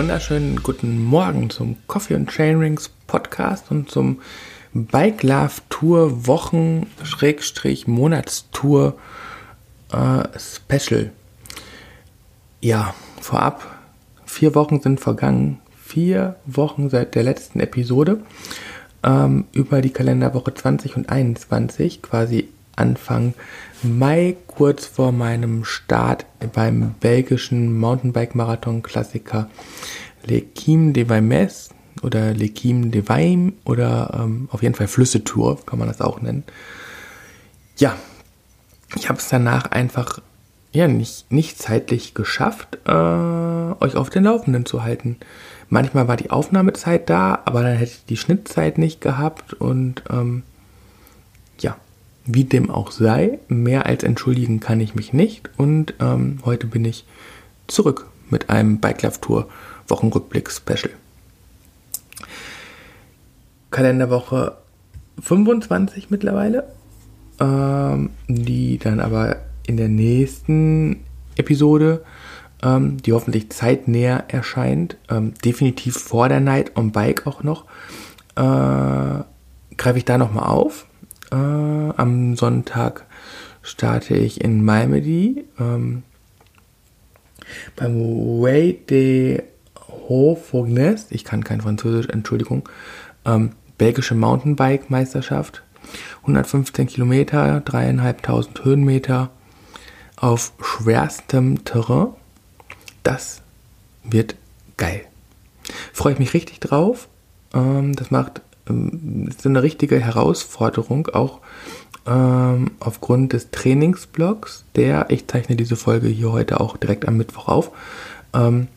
Wunderschönen guten Morgen zum Coffee and Chainrings Podcast und zum Bike Love Tour Wochen Schrägstrich Monatstour äh, Special. Ja, vorab, vier Wochen sind vergangen. Vier Wochen seit der letzten Episode ähm, über die Kalenderwoche 20 und 21, quasi Anfang Mai, kurz vor meinem Start beim belgischen Mountainbike-Marathon-Klassiker Lequim de Vaimes oder Lequim de Vaim oder ähm, auf jeden Fall Flüssetour, kann man das auch nennen. Ja, ich habe es danach einfach ja nicht, nicht zeitlich geschafft, äh, euch auf den Laufenden zu halten. Manchmal war die Aufnahmezeit da, aber dann hätte ich die Schnittzeit nicht gehabt und ähm, wie dem auch sei, mehr als entschuldigen kann ich mich nicht und ähm, heute bin ich zurück mit einem Bike Love Tour Wochenrückblick Special. Kalenderwoche 25 mittlerweile, ähm, die dann aber in der nächsten Episode ähm, die hoffentlich zeitnäher erscheint, ähm, definitiv vor der Night on Bike auch noch, äh, greife ich da nochmal auf. Äh, am Sonntag starte ich in Malmedy ähm, beim Way de Haut-Fognes, ich kann kein Französisch, Entschuldigung, ähm, belgische Mountainbike-Meisterschaft. 115 Kilometer, dreieinhalbtausend Höhenmeter auf schwerstem Terrain das wird geil. Freue ich mich richtig drauf. Ähm, das macht ähm, ist eine richtige Herausforderung, auch ähm, aufgrund des Trainingsblogs, der, ich zeichne diese Folge hier heute auch direkt am Mittwoch auf, ähm,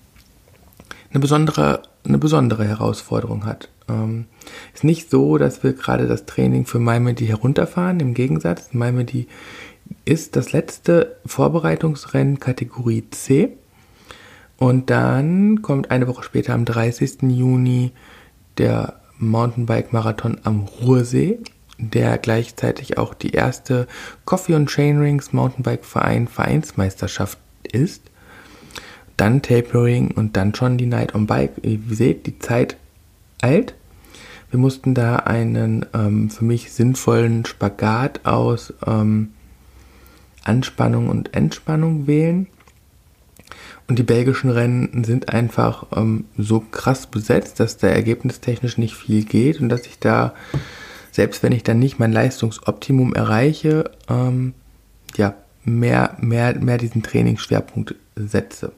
eine besondere, eine besondere Herausforderung hat. Ähm, ist nicht so, dass wir gerade das Training für MyMedi herunterfahren, im Gegensatz, MyMedi ist das letzte Vorbereitungsrennen Kategorie C und dann kommt eine Woche später am 30. Juni der Mountainbike-Marathon am Ruhrsee, der gleichzeitig auch die erste Coffee und Chainrings Mountainbike-Verein Vereinsmeisterschaft ist. Dann Tapering und dann schon die Night on Bike. Ihr seht, die Zeit eilt. Wir mussten da einen ähm, für mich sinnvollen Spagat aus ähm, Anspannung und Entspannung wählen. Und die belgischen Rennen sind einfach ähm, so krass besetzt, dass da ergebnistechnisch nicht viel geht und dass ich da, selbst wenn ich dann nicht mein Leistungsoptimum erreiche, ähm, ja, mehr, mehr, mehr diesen Trainingsschwerpunkt setze.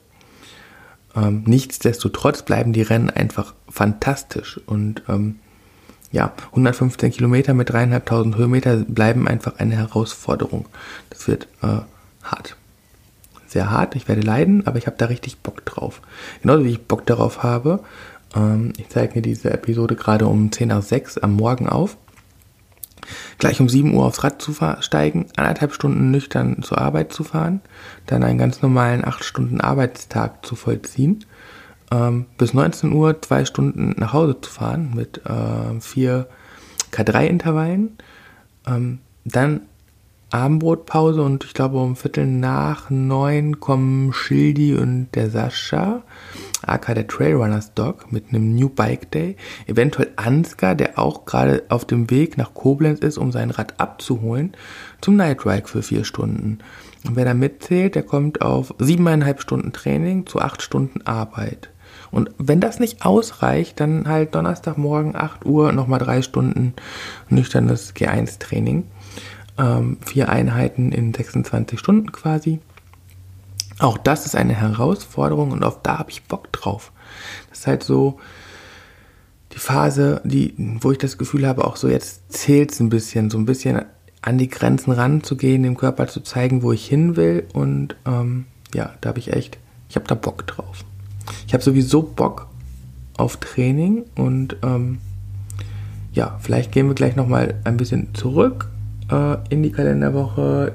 Ähm, nichtsdestotrotz bleiben die Rennen einfach fantastisch und ähm, ja, 115 Kilometer mit dreieinhalbtausend Höhenmeter bleiben einfach eine Herausforderung. Das wird äh, hart sehr hart, ich werde leiden, aber ich habe da richtig Bock drauf. Genauso wie ich Bock darauf habe. Ähm, ich zeige mir diese Episode gerade um 10 nach 6 am Morgen auf. Gleich um 7 Uhr aufs Rad zu steigen, anderthalb Stunden nüchtern zur Arbeit zu fahren, dann einen ganz normalen 8 Stunden Arbeitstag zu vollziehen, ähm, bis 19 Uhr zwei Stunden nach Hause zu fahren mit äh, vier K3-Intervallen, ähm, dann Abendbrotpause und ich glaube um Viertel nach neun kommen Schildi und der Sascha, aka der Trailrunners Dog, mit einem New Bike Day. Eventuell Ansgar, der auch gerade auf dem Weg nach Koblenz ist, um sein Rad abzuholen, zum Night Ride für vier Stunden. Und wer da mitzählt, der kommt auf siebeneinhalb Stunden Training zu acht Stunden Arbeit. Und wenn das nicht ausreicht, dann halt Donnerstagmorgen 8 Uhr nochmal drei Stunden nüchternes G1-Training ähm, vier Einheiten in 26 Stunden quasi. Auch das ist eine Herausforderung und auf da habe ich Bock drauf. Das ist halt so die Phase, die, wo ich das Gefühl habe, auch so jetzt zählt es ein bisschen, so ein bisschen an die Grenzen ranzugehen, dem Körper zu zeigen, wo ich hin will. Und ähm, ja, da habe ich echt, ich habe da Bock drauf. Ich habe sowieso Bock auf Training und ähm, ja, vielleicht gehen wir gleich nochmal ein bisschen zurück äh, in die Kalenderwoche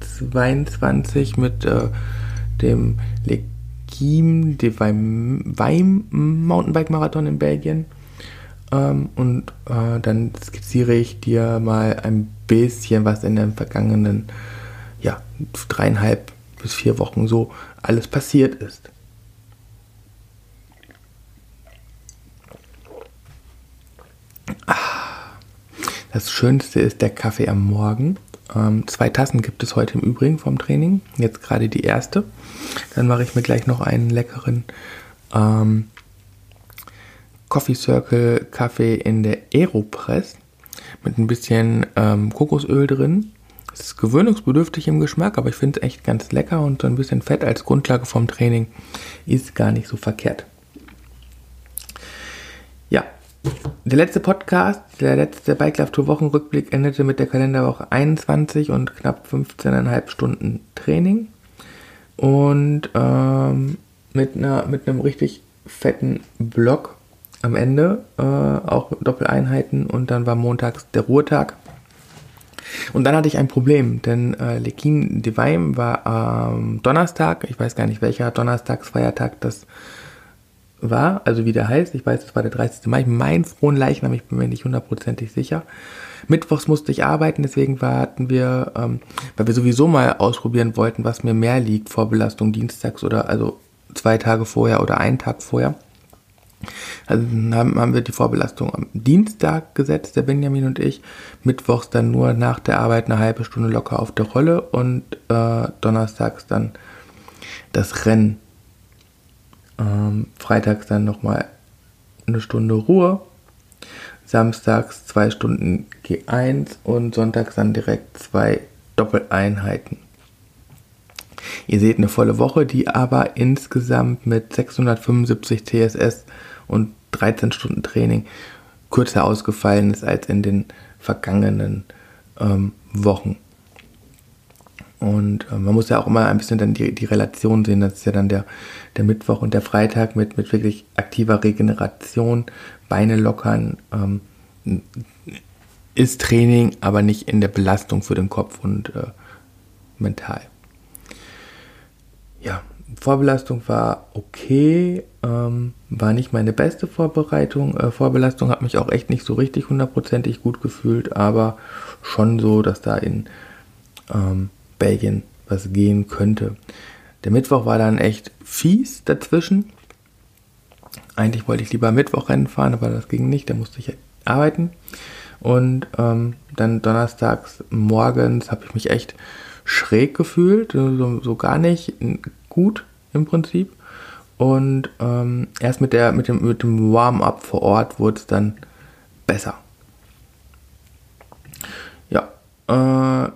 22 mit äh, dem Legim de Weim Mountainbike Marathon in Belgien. Ähm, und äh, dann skizziere ich dir mal ein bisschen, was in den vergangenen ja, dreieinhalb bis vier Wochen so alles passiert ist. Das Schönste ist der Kaffee am Morgen. Ähm, zwei Tassen gibt es heute im Übrigen vom Training. Jetzt gerade die erste. Dann mache ich mir gleich noch einen leckeren ähm, Coffee Circle Kaffee in der Aeropress mit ein bisschen ähm, Kokosöl drin. Es ist gewöhnungsbedürftig im Geschmack, aber ich finde es echt ganz lecker und so ein bisschen Fett als Grundlage vom Training ist gar nicht so verkehrt. Der letzte Podcast, der letzte Bike Life Tour Wochenrückblick endete mit der Kalenderwoche 21 und knapp 15,5 Stunden Training und ähm, mit, einer, mit einem richtig fetten Block am Ende, äh, auch Doppeleinheiten und dann war montags der Ruhetag. Und dann hatte ich ein Problem, denn äh, Lekin Divine war am ähm, Donnerstag, ich weiß gar nicht welcher Donnerstagsfeiertag das war, also wie der heißt, ich weiß, es war der 30. Mai, mein frohen Leichnam, ich bin mir nicht hundertprozentig sicher. Mittwochs musste ich arbeiten, deswegen warten wir, ähm, weil wir sowieso mal ausprobieren wollten, was mir mehr liegt, Vorbelastung dienstags oder also zwei Tage vorher oder einen Tag vorher. Also haben, haben wir die Vorbelastung am Dienstag gesetzt, der Benjamin und ich. Mittwochs dann nur nach der Arbeit eine halbe Stunde locker auf der Rolle und äh, donnerstags dann das Rennen. Ähm, freitags dann nochmal eine Stunde Ruhe. Samstags zwei Stunden G1 und sonntags dann direkt zwei Doppeleinheiten. Ihr seht eine volle Woche, die aber insgesamt mit 675 TSS und 13 Stunden Training kürzer ausgefallen ist als in den vergangenen ähm, Wochen. Und äh, man muss ja auch immer ein bisschen dann die, die Relation sehen. Das ist ja dann der, der Mittwoch und der Freitag mit, mit wirklich aktiver Regeneration, Beine lockern, ähm, ist Training, aber nicht in der Belastung für den Kopf und äh, mental ja, Vorbelastung war okay, ähm, war nicht meine beste Vorbereitung. Äh, Vorbelastung hat mich auch echt nicht so richtig hundertprozentig gut gefühlt, aber schon so, dass da in ähm, Belgien was gehen könnte. Der Mittwoch war dann echt fies dazwischen. Eigentlich wollte ich lieber Mittwochrennen fahren, aber das ging nicht, da musste ich arbeiten. Und ähm, dann donnerstags morgens habe ich mich echt schräg gefühlt, so, so gar nicht gut im Prinzip. Und ähm, erst mit, der, mit dem, mit dem Warm-up vor Ort wurde es dann besser. Ja, äh,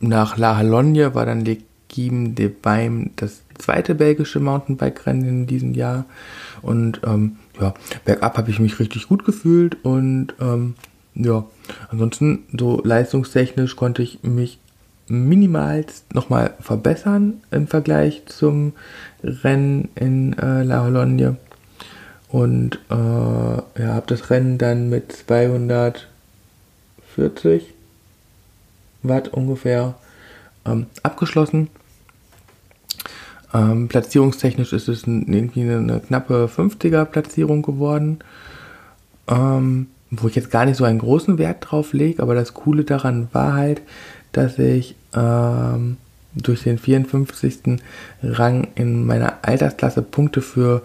nach La Halogne war dann Legim de Baim das zweite belgische Mountainbike-Rennen in diesem Jahr. Und ähm, ja, bergab habe ich mich richtig gut gefühlt und ähm, ja, ansonsten so leistungstechnisch konnte ich mich minimalst nochmal verbessern im Vergleich zum Rennen in äh, La Hologne. Und äh, ja, habe das Rennen dann mit 240 Watt ungefähr ähm, abgeschlossen. Ähm, platzierungstechnisch ist es ein, irgendwie eine, eine, knappe 50er Platzierung geworden. Ähm, wo ich jetzt gar nicht so einen großen Wert drauf lege, aber das Coole daran war halt, dass ich ähm, durch den 54. Rang in meiner Altersklasse Punkte für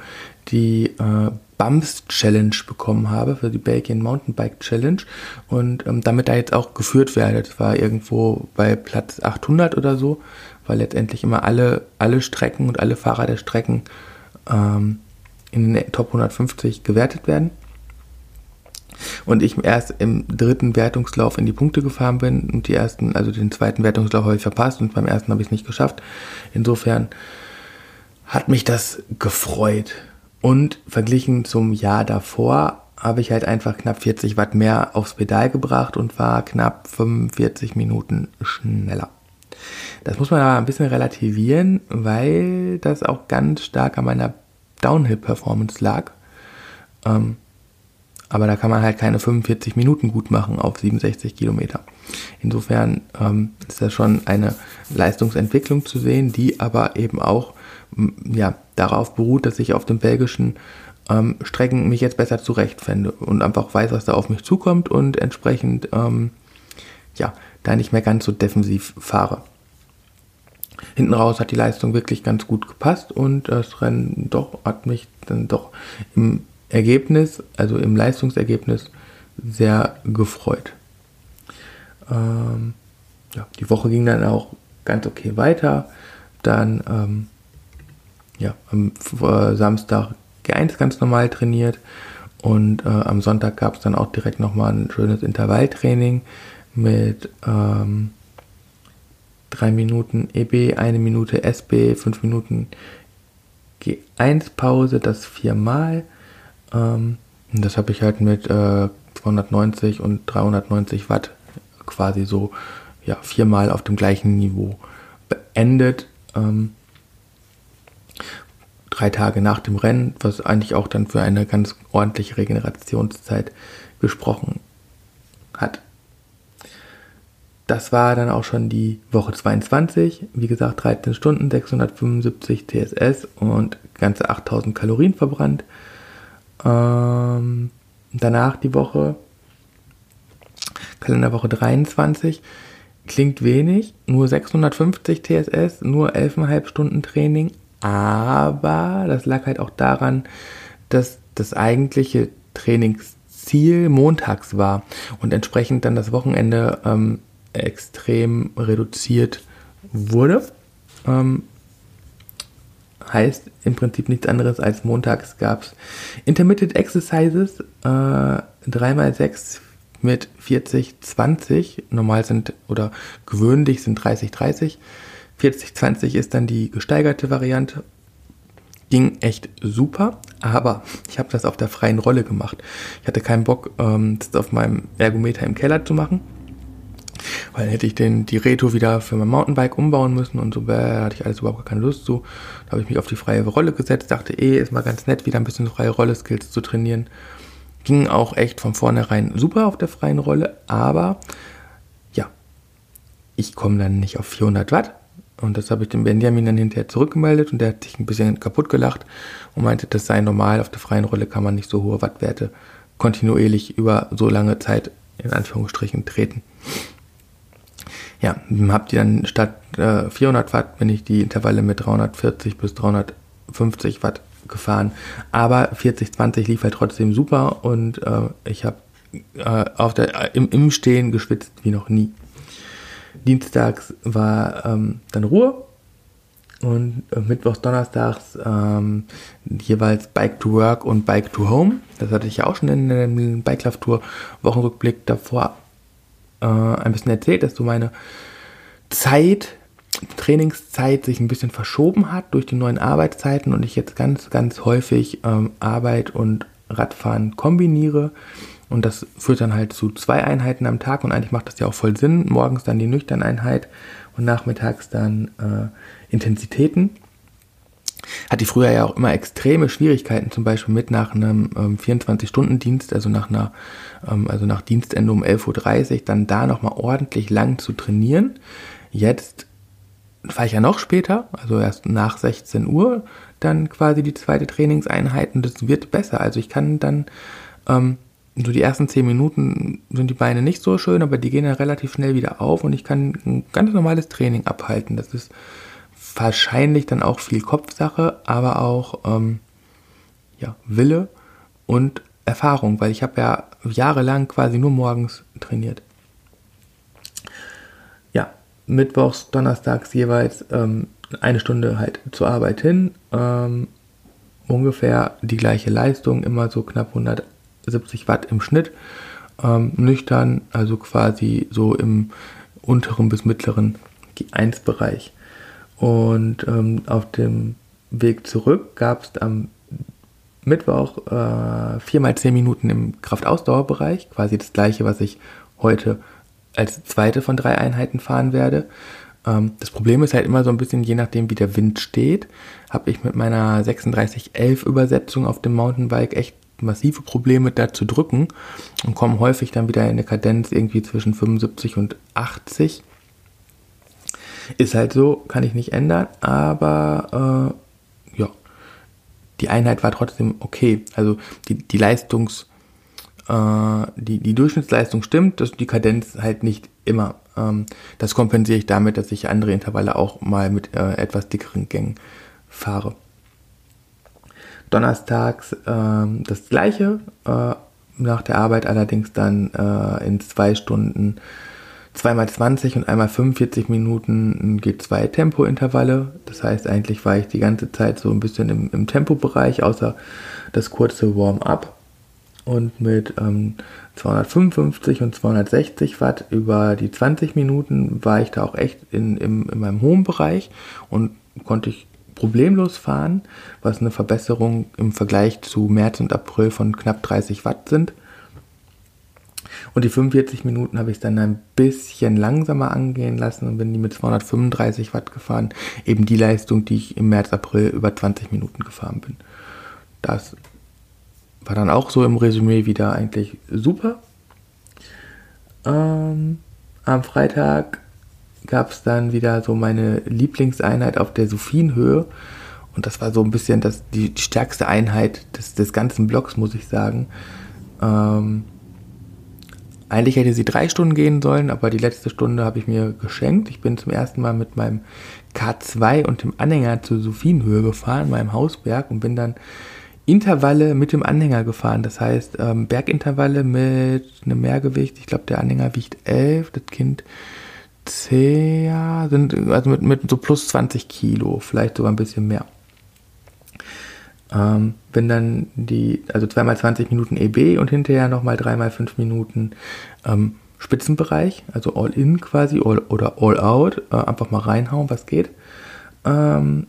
die äh, Bumps Challenge bekommen habe, für die Belgian Mountainbike Challenge und ähm, damit da jetzt auch geführt werde. Das war irgendwo bei Platz 800 oder so, weil letztendlich immer alle, alle Strecken und alle Fahrer der Strecken ähm, in den Top 150 gewertet werden und ich erst im dritten Wertungslauf in die Punkte gefahren bin und die ersten, also den zweiten Wertungslauf habe ich verpasst und beim ersten habe ich es nicht geschafft. Insofern hat mich das gefreut. Und verglichen zum Jahr davor habe ich halt einfach knapp 40 Watt mehr aufs Pedal gebracht und war knapp 45 Minuten schneller. Das muss man aber ein bisschen relativieren, weil das auch ganz stark an meiner Downhill-Performance lag. Ähm, aber da kann man halt keine 45 Minuten gut machen auf 67 Kilometer. Insofern ähm, ist das schon eine Leistungsentwicklung zu sehen, die aber eben auch ja, darauf beruht, dass ich auf den belgischen ähm, Strecken mich jetzt besser zurechtfände und einfach weiß, was da auf mich zukommt und entsprechend ähm, ja, da nicht mehr ganz so defensiv fahre. Hinten raus hat die Leistung wirklich ganz gut gepasst und das Rennen doch hat mich dann doch im Ergebnis, also im Leistungsergebnis, sehr gefreut. ähm, ja, die Woche ging dann auch ganz okay weiter. Dann ähm, ja, am Samstag G1 ganz normal trainiert und äh, am Sonntag gab es dann auch direkt nochmal ein schönes Intervalltraining mit ähm, drei Minuten EB, eine Minute SB, fünf Minuten G1-Pause, das viermal. Ähm, das habe ich halt mit äh, 290 und 390 Watt quasi so ja, viermal auf dem gleichen Niveau beendet. Ähm, drei Tage nach dem Rennen, was eigentlich auch dann für eine ganz ordentliche Regenerationszeit gesprochen hat. Das war dann auch schon die Woche 22. Wie gesagt, 13 Stunden, 675 TSS und ganze 8000 Kalorien verbrannt. Ähm, danach die Woche, Kalenderwoche 23. Klingt wenig, nur 650 TSS, nur 11,5 Stunden Training, aber das lag halt auch daran, dass das eigentliche Trainingsziel montags war und entsprechend dann das Wochenende ähm, extrem reduziert wurde. Ähm, heißt im Prinzip nichts anderes als montags gab es Intermittent Exercises, äh, 3x6 mit 40, 20. Normal sind oder gewöhnlich sind 30, 30. 40, 20 ist dann die gesteigerte Variante. Ging echt super, aber ich habe das auf der freien Rolle gemacht. Ich hatte keinen Bock, ähm, das auf meinem Ergometer im Keller zu machen weil hätte ich den, die Reto wieder für mein Mountainbike umbauen müssen und so, bäh, hatte ich alles überhaupt keine Lust zu. Da habe ich mich auf die freie Rolle gesetzt, dachte eh, ist mal ganz nett, wieder ein bisschen freie Rolle-Skills zu trainieren. Ging auch echt von vornherein super auf der freien Rolle, aber ja, ich komme dann nicht auf 400 Watt. Und das habe ich dem Benjamin dann hinterher zurückgemeldet und der hat sich ein bisschen kaputt gelacht und meinte, das sei normal, auf der freien Rolle kann man nicht so hohe Wattwerte kontinuierlich über so lange Zeit in Anführungsstrichen treten ja, habt ihr dann statt äh, 400 Watt bin ich die Intervalle mit 340 bis 350 Watt gefahren. Aber 40-20 lief halt trotzdem super und äh, ich habe äh, auf im, im Stehen geschwitzt wie noch nie. Dienstags war ähm, dann Ruhe und äh, mittwochs, donnerstags ähm, jeweils Bike to Work und Bike to Home. Das hatte ich ja auch schon in der Bike Love Tour Wochenrückblick davor äh, ein bisschen erzählt, dass so meine Zeit, Trainingszeit sich ein bisschen verschoben hat durch die neuen Arbeitszeiten und ich jetzt ganz, ganz häufig ähm, Arbeit und Radfahren kombiniere. Und das führt dann halt zu zwei Einheiten am Tag und eigentlich macht das ja auch voll Sinn. Morgens dann die Nüchterneinheit und nachmittags dann äh, Intensitäten. Hatte ich früher ja auch immer extreme Schwierigkeiten, zum Beispiel mit nach einem ähm, 24-Stunden-Dienst, also nach einer, ähm, also nach Dienstende um 11.30 Uhr, dann da nochmal ordentlich lang zu trainieren. Jetzt fahre ich ja noch später, also erst nach 16 Uhr, dann quasi die zweite Trainingseinheit und das wird besser. Also ich kann dann, ähm, so die ersten 10 Minuten sind die Beine nicht so schön, aber die gehen dann relativ schnell wieder auf und ich kann ein ganz normales Training abhalten. Das ist wahrscheinlich dann auch viel Kopfsache, aber auch ähm, ja, Wille und Erfahrung, weil ich habe ja jahrelang quasi nur morgens trainiert. Ja, mittwochs, donnerstags jeweils ähm, eine Stunde halt zur Arbeit hin. Ähm, ungefähr die gleiche Leistung, immer so knapp 170 Watt im Schnitt. Ähm, nüchtern, also quasi so im unteren bis mittleren G1-Bereich. Und ähm, auf dem Weg zurück gab es am Mittwoch äh, viermal zehn Minuten im Kraftausdauerbereich, quasi das gleiche, was ich heute als zweite von drei Einheiten fahren werde. Ähm, das Problem ist halt immer so ein bisschen, je nachdem wie der Wind steht, habe ich mit meiner 3611 Übersetzung auf dem Mountainbike echt massive Probleme da zu drücken und komme häufig dann wieder in eine Kadenz irgendwie zwischen 75 und 80 ist halt so, kann ich nicht ändern, aber äh, ja, die Einheit war trotzdem okay. Also die, die Leistungs, äh, die, die Durchschnittsleistung stimmt, dass die Kadenz halt nicht immer. Ähm, das kompensiere ich damit, dass ich andere Intervalle auch mal mit äh, etwas dickeren Gängen fahre. Donnerstags ähm, das gleiche, äh, nach der Arbeit allerdings dann äh, in zwei Stunden zweimal 20 und einmal 45 Minuten G2 Tempointervalle. Das heißt, eigentlich war ich die ganze Zeit so ein bisschen im, im Tempobereich, außer das kurze Warm-up. Und mit ähm, 255 und 260 Watt über die 20 Minuten war ich da auch echt in, in, in meinem hohen Bereich und konnte ich problemlos fahren, was eine Verbesserung im Vergleich zu März und April von knapp 30 Watt sind. Und die 45 Minuten habe ich dann ein bisschen langsamer angehen lassen und bin die mit 235 Watt gefahren. Eben die Leistung, die ich im März, April über 20 Minuten gefahren bin. Das war dann auch so im Resümee wieder eigentlich super. Ähm, am Freitag gab es dann wieder so meine Lieblingseinheit auf der Sophienhöhe. Und das war so ein bisschen das, die, stärkste Einheit des, des ganzen Blocks, muss ich sagen. Ähm, eigentlich hätte sie drei Stunden gehen sollen, aber die letzte Stunde habe ich mir geschenkt. Ich bin zum ersten Mal mit meinem K2 und dem Anhänger zur Sophienhöhe gefahren, meinem Hausberg, und bin dann Intervalle mit dem Anhänger gefahren. Das heißt, ähm, Bergintervalle mit einem Mehrgewicht. Ich glaube, der Anhänger wiegt 11, das Kind 10, sind, also mit, mit so plus 20 Kilo, vielleicht sogar ein bisschen mehr. Ähm, bin dann die, also zweimal 20 Minuten EB und hinterher nochmal dreimal 5 Minuten ähm, Spitzenbereich, also All-In quasi all, oder All-Out, äh, einfach mal reinhauen, was geht. Ähm,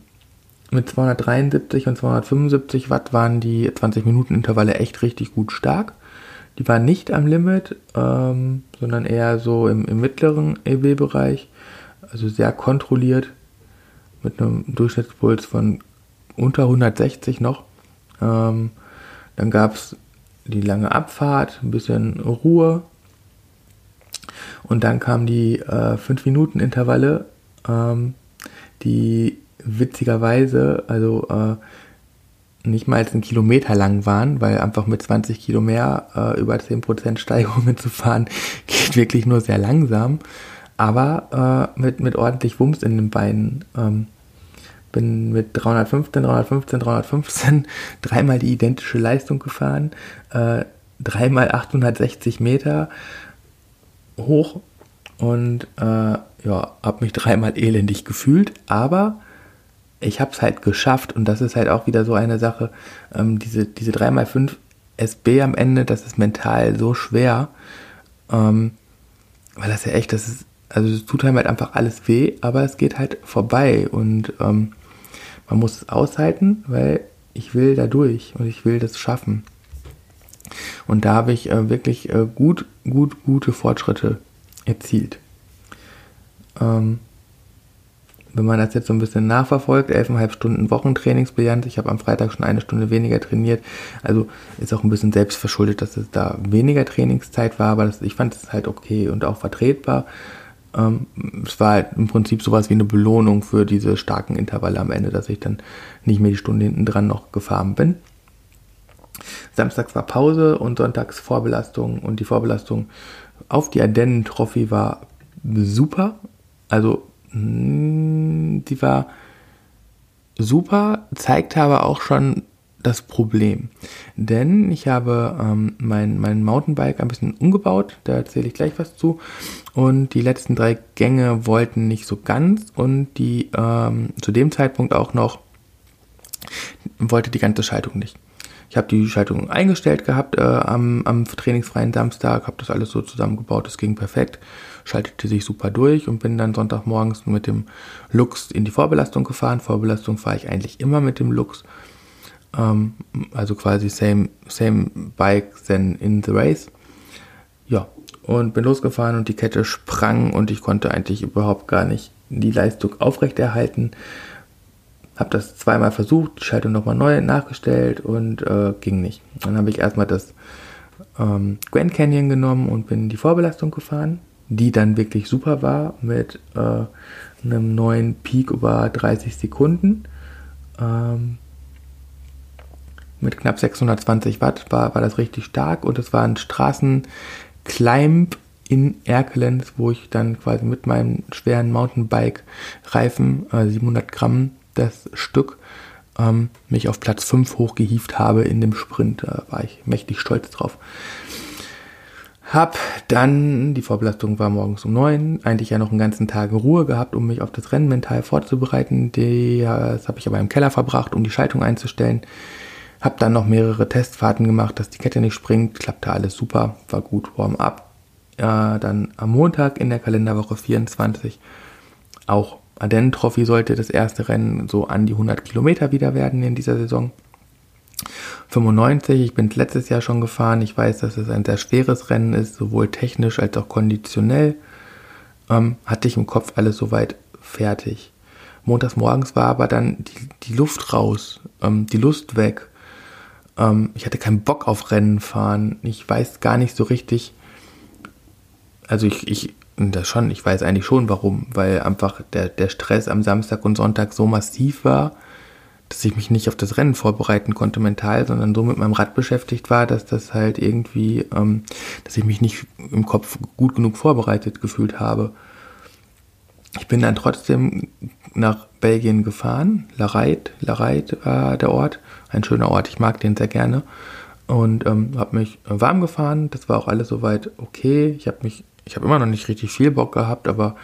mit 273 und 275 Watt waren die 20 Minuten Intervalle echt richtig gut stark. Die waren nicht am Limit, ähm, sondern eher so im, im mittleren EB-Bereich, also sehr kontrolliert mit einem Durchschnittspuls von unter 160 noch. Ähm, dann gab es die lange Abfahrt, ein bisschen Ruhe. Und dann kamen die 5-Minuten-Intervalle, äh, ähm, die witzigerweise, also äh, nicht mal einen Kilometer lang waren, weil einfach mit 20 Kilo mehr äh, über 10% Steigerungen zu fahren, geht wirklich nur sehr langsam. Aber äh, mit, mit ordentlich Wumms in den Beinen. Ähm, bin mit 315, 315, 315 dreimal die identische Leistung gefahren, äh, dreimal 860 Meter hoch und äh, ja, habe mich dreimal elendig gefühlt, aber ich habe es halt geschafft und das ist halt auch wieder so eine Sache, ähm, diese, diese 3x5 SB am Ende, das ist mental so schwer, ähm, weil das ja echt, das ist, also es tut einem halt einfach alles weh, aber es geht halt vorbei und ähm, man muss es aushalten, weil ich will da durch und ich will das schaffen. Und da habe ich äh, wirklich äh, gut, gut, gute Fortschritte erzielt. Ähm, wenn man das jetzt so ein bisschen nachverfolgt, 11,5 Stunden Wochentrainingsbilanz, ich habe am Freitag schon eine Stunde weniger trainiert, also ist auch ein bisschen selbst verschuldet, dass es da weniger Trainingszeit war, aber das, ich fand es halt okay und auch vertretbar. Ähm, es war halt im Prinzip sowas wie eine Belohnung für diese starken Intervalle am Ende, dass ich dann nicht mehr die Stunde hinten dran noch gefahren bin. Samstags war Pause und sonntags Vorbelastung und die Vorbelastung auf die Ardennen-Trophy war super. Also, die hm, war super, zeigte aber auch schon das Problem. Denn ich habe ähm, mein, mein Mountainbike ein bisschen umgebaut, da erzähle ich gleich was zu. Und die letzten drei Gänge wollten nicht so ganz und die ähm, zu dem Zeitpunkt auch noch wollte die ganze Schaltung nicht. Ich habe die Schaltung eingestellt gehabt äh, am, am trainingsfreien Samstag, habe das alles so zusammengebaut, es ging perfekt, schaltete sich super durch und bin dann Sonntagmorgens mit dem Lux in die Vorbelastung gefahren. Vorbelastung fahre ich eigentlich immer mit dem Lux ähm, also quasi same, same bike than in the race. Ja, und bin losgefahren und die Kette sprang und ich konnte eigentlich überhaupt gar nicht die Leistung aufrechterhalten. Habe das zweimal versucht, die Schaltung nochmal neu nachgestellt und äh, ging nicht. Dann habe ich erstmal das ähm, Grand Canyon genommen und bin in die Vorbelastung gefahren, die dann wirklich super war mit äh, einem neuen Peak über 30 Sekunden. Ähm, mit knapp 620 Watt war, war das richtig stark und es war ein Straßenclimb in Erkelenz, wo ich dann quasi mit meinem schweren Mountainbike-Reifen, äh, 700 Gramm das Stück, ähm, mich auf Platz 5 hochgehieft habe in dem Sprint. Da war ich mächtig stolz drauf. Hab dann, die Vorbelastung war morgens um neun, eigentlich ja noch einen ganzen Tag Ruhe gehabt, um mich auf das Rennen mental vorzubereiten. Das habe ich aber im Keller verbracht, um die Schaltung einzustellen. Hab dann noch mehrere Testfahrten gemacht, dass die Kette nicht springt. Klappte alles super, war gut, Warm-up. Ja, dann am Montag in der Kalenderwoche 24 auch Ardennen Trophy sollte das erste Rennen so an die 100 Kilometer wieder werden in dieser Saison. 95, ich bin letztes Jahr schon gefahren. Ich weiß, dass es ein sehr schweres Rennen ist, sowohl technisch als auch konditionell. Ähm, hatte ich im Kopf alles soweit fertig. Montags morgens war aber dann die, die Luft raus, ähm, die Lust weg. Ähm, ich hatte keinen Bock auf Rennen fahren. Ich weiß gar nicht so richtig. Also ich, ich das schon, ich weiß eigentlich schon warum, weil einfach der, der Stress am Samstag und Sonntag so massiv war, dass ich mich nicht auf das Rennen vorbereiten konnte mental, sondern so mit meinem Rad beschäftigt war, dass das halt irgendwie, ähm, dass ich mich nicht im Kopf gut genug vorbereitet gefühlt habe. Ich bin dann trotzdem nach Belgien gefahren. Lareit, Lareit war der Ort. Ein schöner Ort, ich mag den sehr gerne. Und ähm, habe mich warm gefahren. Das war auch alles soweit okay. Ich habe mich, ich habe immer noch nicht richtig viel Bock gehabt, aber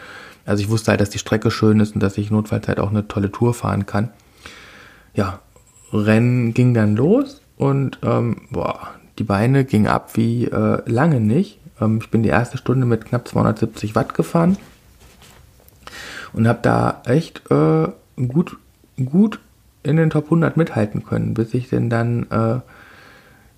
also ich wusste halt, dass die Strecke schön ist und dass ich notfalls halt auch eine tolle Tour fahren kann ja, Rennen ging dann los und ähm, boah, die Beine gingen ab wie äh, lange nicht. Ähm, ich bin die erste Stunde mit knapp 270 Watt gefahren und habe da echt äh, gut, gut in den Top 100 mithalten können, bis ich denn dann äh,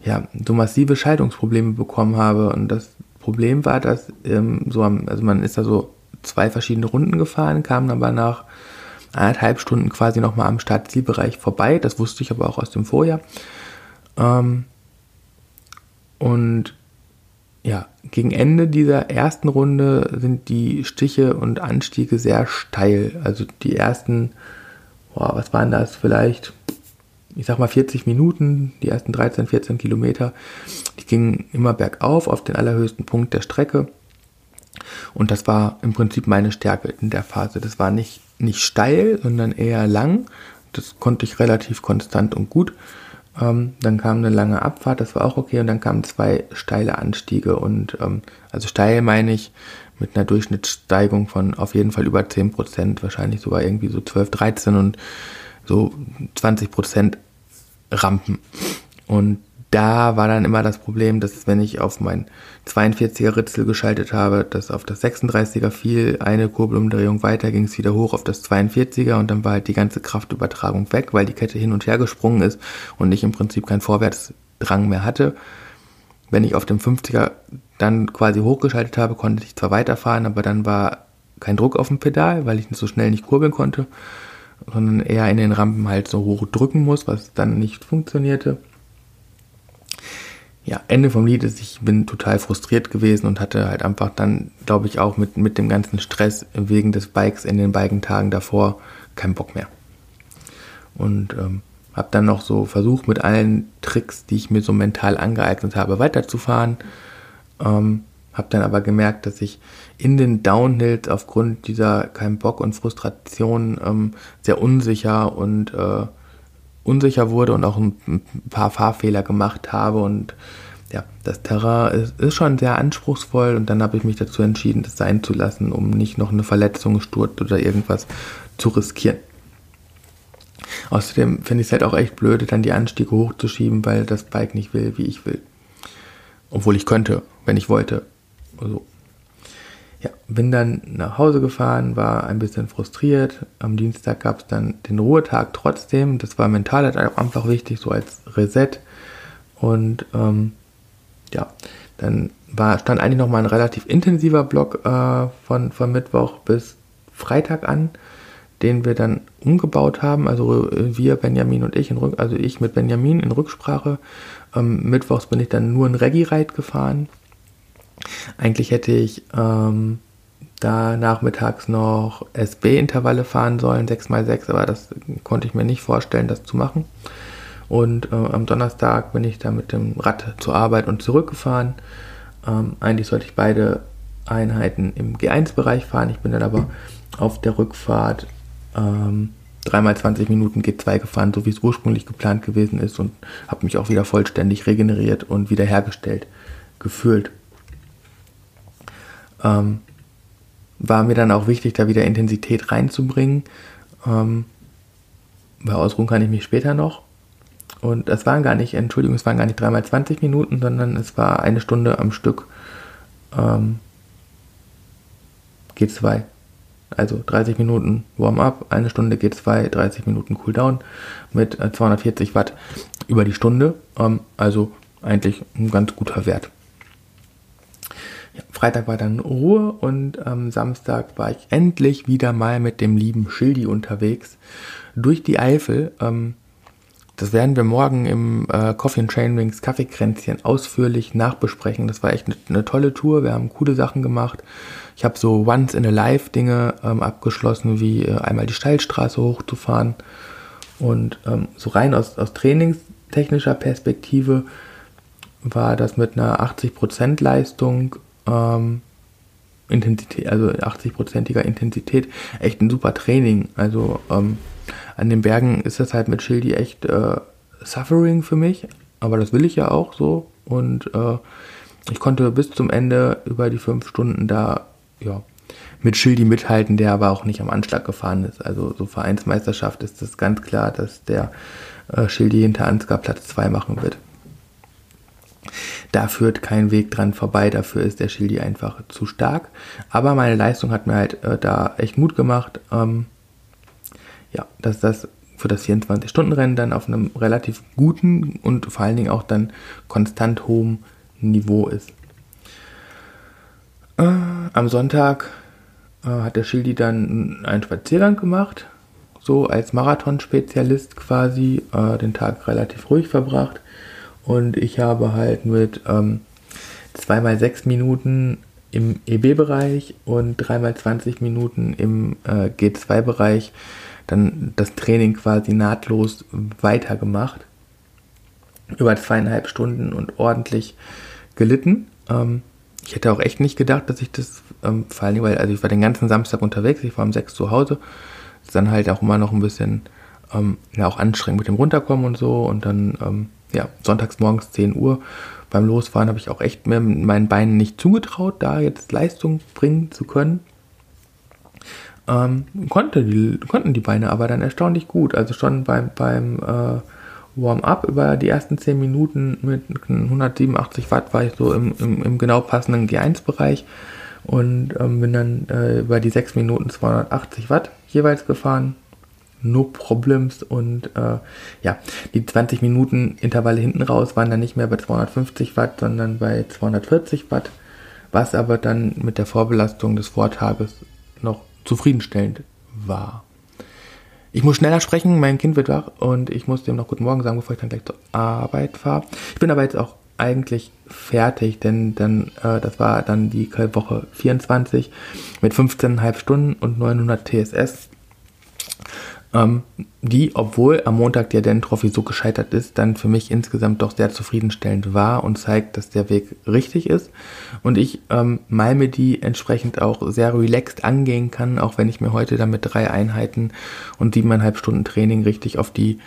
ja, so massive Schaltungsprobleme bekommen habe. Und das Problem war, dass ähm, so am, also man ist da so zwei verschiedene Runden gefahren, kam aber nach anderthalb Stunden quasi nochmal am Startzielbereich vorbei. Das wusste ich aber auch aus dem Vorjahr. Ähm, und ja, gegen Ende dieser ersten Runde sind die Stiche und Anstiege sehr steil. Also die ersten, boah, was waren das vielleicht? Ich sag mal 40 Minuten, die ersten 13, 14 Kilometer, die gingen immer bergauf auf den allerhöchsten Punkt der Strecke. Und das war im Prinzip meine Stärke in der Phase. Das war nicht nicht steil, sondern eher lang. Das konnte ich relativ konstant und gut. Ähm, dann kam eine lange Abfahrt, das war auch okay. Und dann kamen zwei steile Anstiege. Und ähm, also steil meine ich mit einer Durchschnittssteigung von auf jeden Fall über 10 Prozent, wahrscheinlich sogar irgendwie so 12, 13 und so 20 Prozent Rampen. Und da war dann immer das Problem, dass wenn ich auf mein 42er Ritzel geschaltet habe, dass auf das 36er fiel, eine Kurbelumdrehung weiter ging es wieder hoch auf das 42er und dann war halt die ganze Kraftübertragung weg, weil die Kette hin und her gesprungen ist und ich im Prinzip keinen Vorwärtsdrang mehr hatte. Wenn ich auf dem 50er dann quasi hochgeschaltet habe, konnte ich zwar weiterfahren, aber dann war kein Druck auf dem Pedal, weil ich so schnell nicht kurbeln konnte, sondern eher in den Rampen halt so hoch drücken muss, was dann nicht funktionierte ja, Ende vom Lied ist, ich bin total frustriert gewesen und hatte halt einfach dann, glaube ich, auch mit, mit dem ganzen Stress wegen des Bikes in den beiden Tagen davor keinen Bock mehr. Und ähm, habe dann noch so versucht, mit allen Tricks, die ich mir so mental angeeignet habe, weiterzufahren. Ähm, habe dann aber gemerkt, dass ich in den Downhills aufgrund dieser keinen Bock und Frustration ähm, sehr unsicher und äh, unsicher wurde und auch ein, paar Fahrfehler gemacht habe und ja, das Terrain ist, ist schon sehr anspruchsvoll und dann habe ich mich dazu entschieden, das sein zu lassen, um nicht noch eine Verletzung, Sturz oder irgendwas zu riskieren. Außerdem finde ich es halt auch echt blöde, dann die Anstiege hochzuschieben, weil das Bike nicht will, wie ich will. Obwohl ich könnte, wenn ich wollte. Also, ja, bin dann nach Hause gefahren, war ein bisschen frustriert. Am Dienstag gab es dann den Ruhetag trotzdem. Das war mental halt auch einfach wichtig, so als Reset. Und ähm, ja, dann war, stand eigentlich noch mal ein relativ intensiver Block äh, von, von Mittwoch bis Freitag an, den wir dann umgebaut haben. Also wir, Benjamin und ich, in also ich mit Benjamin in Rücksprache. Ähm, Mittwochs bin ich dann nur ein Reggae-Ride gefahren eigentlich hätte ich ähm, da nachmittags noch SB-Intervalle fahren sollen, 6x6, aber das konnte ich mir nicht vorstellen, das zu machen. Und äh, am Donnerstag bin ich da mit dem Rad zur Arbeit und zurückgefahren. Ähm, eigentlich sollte ich beide Einheiten im G1-Bereich fahren. Ich bin dann aber auf der Rückfahrt ähm, 3x20 Minuten G2 gefahren, so wie es ursprünglich geplant gewesen ist und habe mich auch wieder vollständig regeneriert und wiederhergestellt gefühlt. Ähm, war mir dann auch wichtig, da wieder Intensität reinzubringen. Ähm, bei Ausruhen kann ich mich später noch. Und das waren gar nicht, Entschuldigung, es waren gar nicht dreimal 20 Minuten, sondern es war eine Stunde am Stück ähm, G2. Also 30 Minuten Warm-up, eine Stunde G2, 30 Minuten Cooldown mit 240 äh, Watt über die Stunde. Ähm, also eigentlich ein ganz guter Wert. Ja, Freitag war dann Ruhe und am Samstag war ich endlich wieder mal mit dem lieben Schildi unterwegs durch die Eifel. Ähm, das werden wir morgen im äh, Coffee and Train Wings Kaffeekränzchen ausführlich nachbesprechen. Das war echt eine, eine tolle Tour. Wir haben coole Sachen gemacht. Ich habe so once in a life Dinge ähm, abgeschlossen, wie äh, einmal die Steilstraße hochzufahren. Und ähm, so rein aus, aus trainingstechnischer Perspektive war das mit einer 80% Leistung ähm, Intensität, also 80%iger Intensität, echt ein super Training. Also ähm, an den Bergen ist das halt mit Schildi echt äh, Suffering für mich, aber das will ich ja auch so. Und äh, ich konnte bis zum Ende über die fünf Stunden da ja, mit Schildi mithalten, der aber auch nicht am Anschlag gefahren ist. Also so Vereinsmeisterschaft ist das ganz klar, dass der äh, Schildi hinter Ansgar Platz 2 machen wird. Da führt kein Weg dran vorbei, dafür ist der Schildi einfach zu stark. Aber meine Leistung hat mir halt äh, da echt Mut gemacht. Ähm, ja, dass das für das 24-Stunden-Rennen dann auf einem relativ guten und vor allen Dingen auch dann konstant hohem Niveau ist. Äh, am Sonntag äh, hat der Schildi dann einen Spaziergang gemacht, so als Marathonspezialist quasi, äh, den Tag relativ ruhig verbracht. Und ich habe halt mit ähm, 2x6 Minuten im EB-Bereich und 3x20 Minuten im äh, G2-Bereich dann das Training quasi nahtlos weitergemacht. Über zweieinhalb Stunden und ordentlich gelitten. Ähm, ich hätte auch echt nicht gedacht, dass ich das, ähm, vor allem, weil also ich war den ganzen Samstag unterwegs, ich war um sechs zu Hause. ist dann halt auch immer noch ein bisschen ähm, ja, auch anstrengend mit dem Runterkommen und so. Und dann ähm, ja, sonntags morgens 10 Uhr. Beim Losfahren habe ich auch echt mir meinen Beinen nicht zugetraut, da jetzt Leistung bringen zu können. Ähm, konnte die, konnten die Beine aber dann erstaunlich gut. Also schon beim, beim äh, Warm-up über die ersten 10 Minuten mit 187 Watt war ich so im, im, im genau passenden G1-Bereich und ähm, bin dann äh, über die 6 Minuten 280 Watt jeweils gefahren no problems und äh, ja, die 20 Minuten Intervalle hinten raus waren dann nicht mehr bei 250 Watt, sondern bei 240 Watt, was aber dann mit der Vorbelastung des Vortages noch zufriedenstellend war. Ich muss schneller sprechen, mein Kind wird wach und ich muss dem noch guten Morgen sagen, bevor ich dann gleich zur Arbeit fahre. Ich bin aber jetzt auch eigentlich fertig, denn dann äh, das war dann die Woche 24 mit 15,5 Stunden und 900 TSS ähm, die, obwohl am Montag der Den Trophy so gescheitert ist, dann für mich insgesamt doch sehr zufriedenstellend war und zeigt, dass der Weg richtig ist und ich ähm, Malme die entsprechend auch sehr relaxed angehen kann, auch wenn ich mir heute dann mit drei Einheiten und siebeneinhalb Stunden Training richtig auf die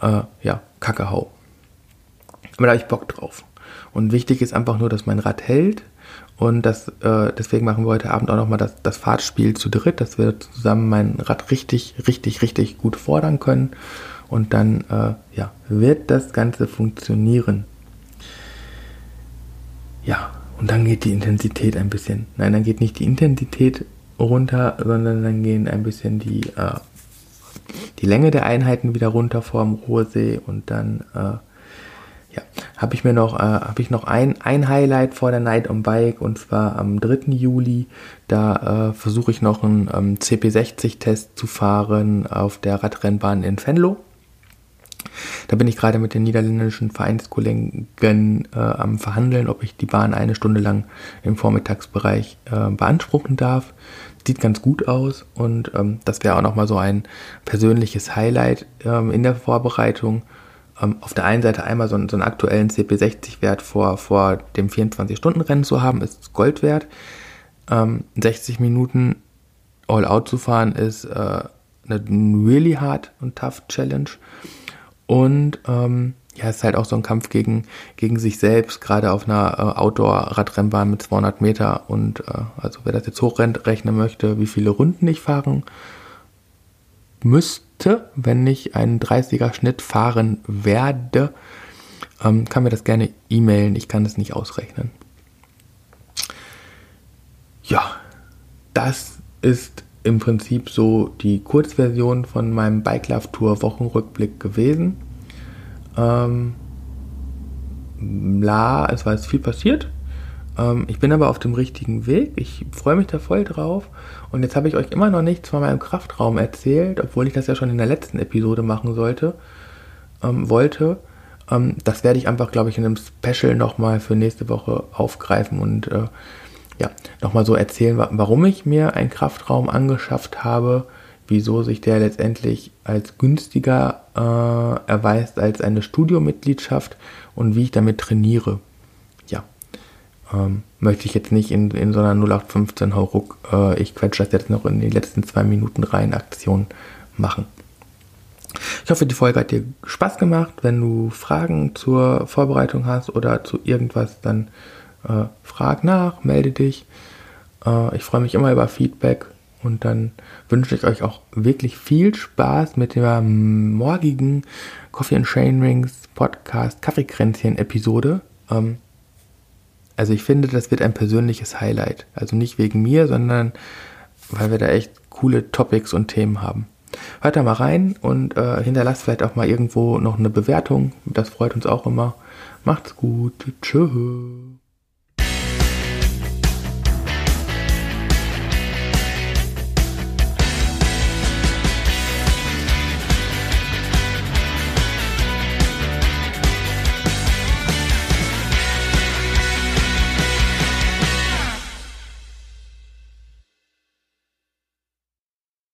äh, ja, Kacke hau. Aber da habe ich Bock drauf. Und wichtig ist einfach nur, dass mein Rad hält, und das, äh, deswegen machen wir heute Abend auch nochmal das, das Fahrtspiel zu dritt, dass wir zusammen mein Rad richtig, richtig, richtig gut fordern können. Und dann äh, ja, wird das Ganze funktionieren. Ja, und dann geht die Intensität ein bisschen. Nein, dann geht nicht die Intensität runter, sondern dann gehen ein bisschen die, äh, die Länge der Einheiten wieder runter vor dem Ruhrsee und dann äh, ja, habe ich mir noch, äh, habe ich noch ein, ein Highlight vor der Night on Bike und zwar am 3. Juli. Da äh, versuche ich noch einen ähm, CP60-Test zu fahren auf der Radrennbahn in Venlo. Da bin ich gerade mit den niederländischen Vereinskollegen äh, am Verhandeln, ob ich die Bahn eine Stunde lang im Vormittagsbereich äh, beanspruchen darf. Sieht ganz gut aus und ähm, das wäre auch nochmal so ein persönliches Highlight ähm, in der Vorbereitung ähm, auf der einen Seite einmal so, einen, so einen aktuellen CP60-Wert vor, vor dem 24-Stunden-Rennen zu haben, ist Gold wert. Ähm, 60 Minuten All-Out zu fahren ist äh, eine really hard und tough Challenge. Und ähm, ja, es ist halt auch so ein Kampf gegen, gegen sich selbst, gerade auf einer äh, Outdoor-Radrennbahn mit 200 Meter. Und äh, also wer das jetzt hochrechnen möchte, wie viele Runden ich fahren müsste, wenn ich einen 30er Schnitt fahren werde, ähm, kann mir das gerne e-mailen. Ich kann es nicht ausrechnen. Ja, das ist im Prinzip so die Kurzversion von meinem Bike Love Tour Wochenrückblick gewesen. Ähm, la, es war jetzt viel passiert. Ähm, ich bin aber auf dem richtigen Weg. Ich freue mich da voll drauf. Und jetzt habe ich euch immer noch nichts von meinem Kraftraum erzählt, obwohl ich das ja schon in der letzten Episode machen sollte, ähm, wollte. Ähm, das werde ich einfach, glaube ich, in einem Special nochmal für nächste Woche aufgreifen und äh, ja, nochmal so erzählen, warum ich mir einen Kraftraum angeschafft habe, wieso sich der letztendlich als günstiger äh, erweist als eine Studiomitgliedschaft und wie ich damit trainiere. Ähm, möchte ich jetzt nicht in, in so einer 0815 Hauruck, äh, ich quetsche das jetzt noch in die letzten zwei Minuten rein Aktion machen. Ich hoffe, die Folge hat dir Spaß gemacht. Wenn du Fragen zur Vorbereitung hast oder zu irgendwas, dann äh, frag nach, melde dich. Äh, ich freue mich immer über Feedback und dann wünsche ich euch auch wirklich viel Spaß mit der morgigen Coffee and Chain Rings Podcast Kaffeekränzchen Episode. Ähm, also ich finde, das wird ein persönliches Highlight. Also nicht wegen mir, sondern weil wir da echt coole Topics und Themen haben. Hört da mal rein und äh, hinterlasst vielleicht auch mal irgendwo noch eine Bewertung. Das freut uns auch immer. Macht's gut. Tschüss.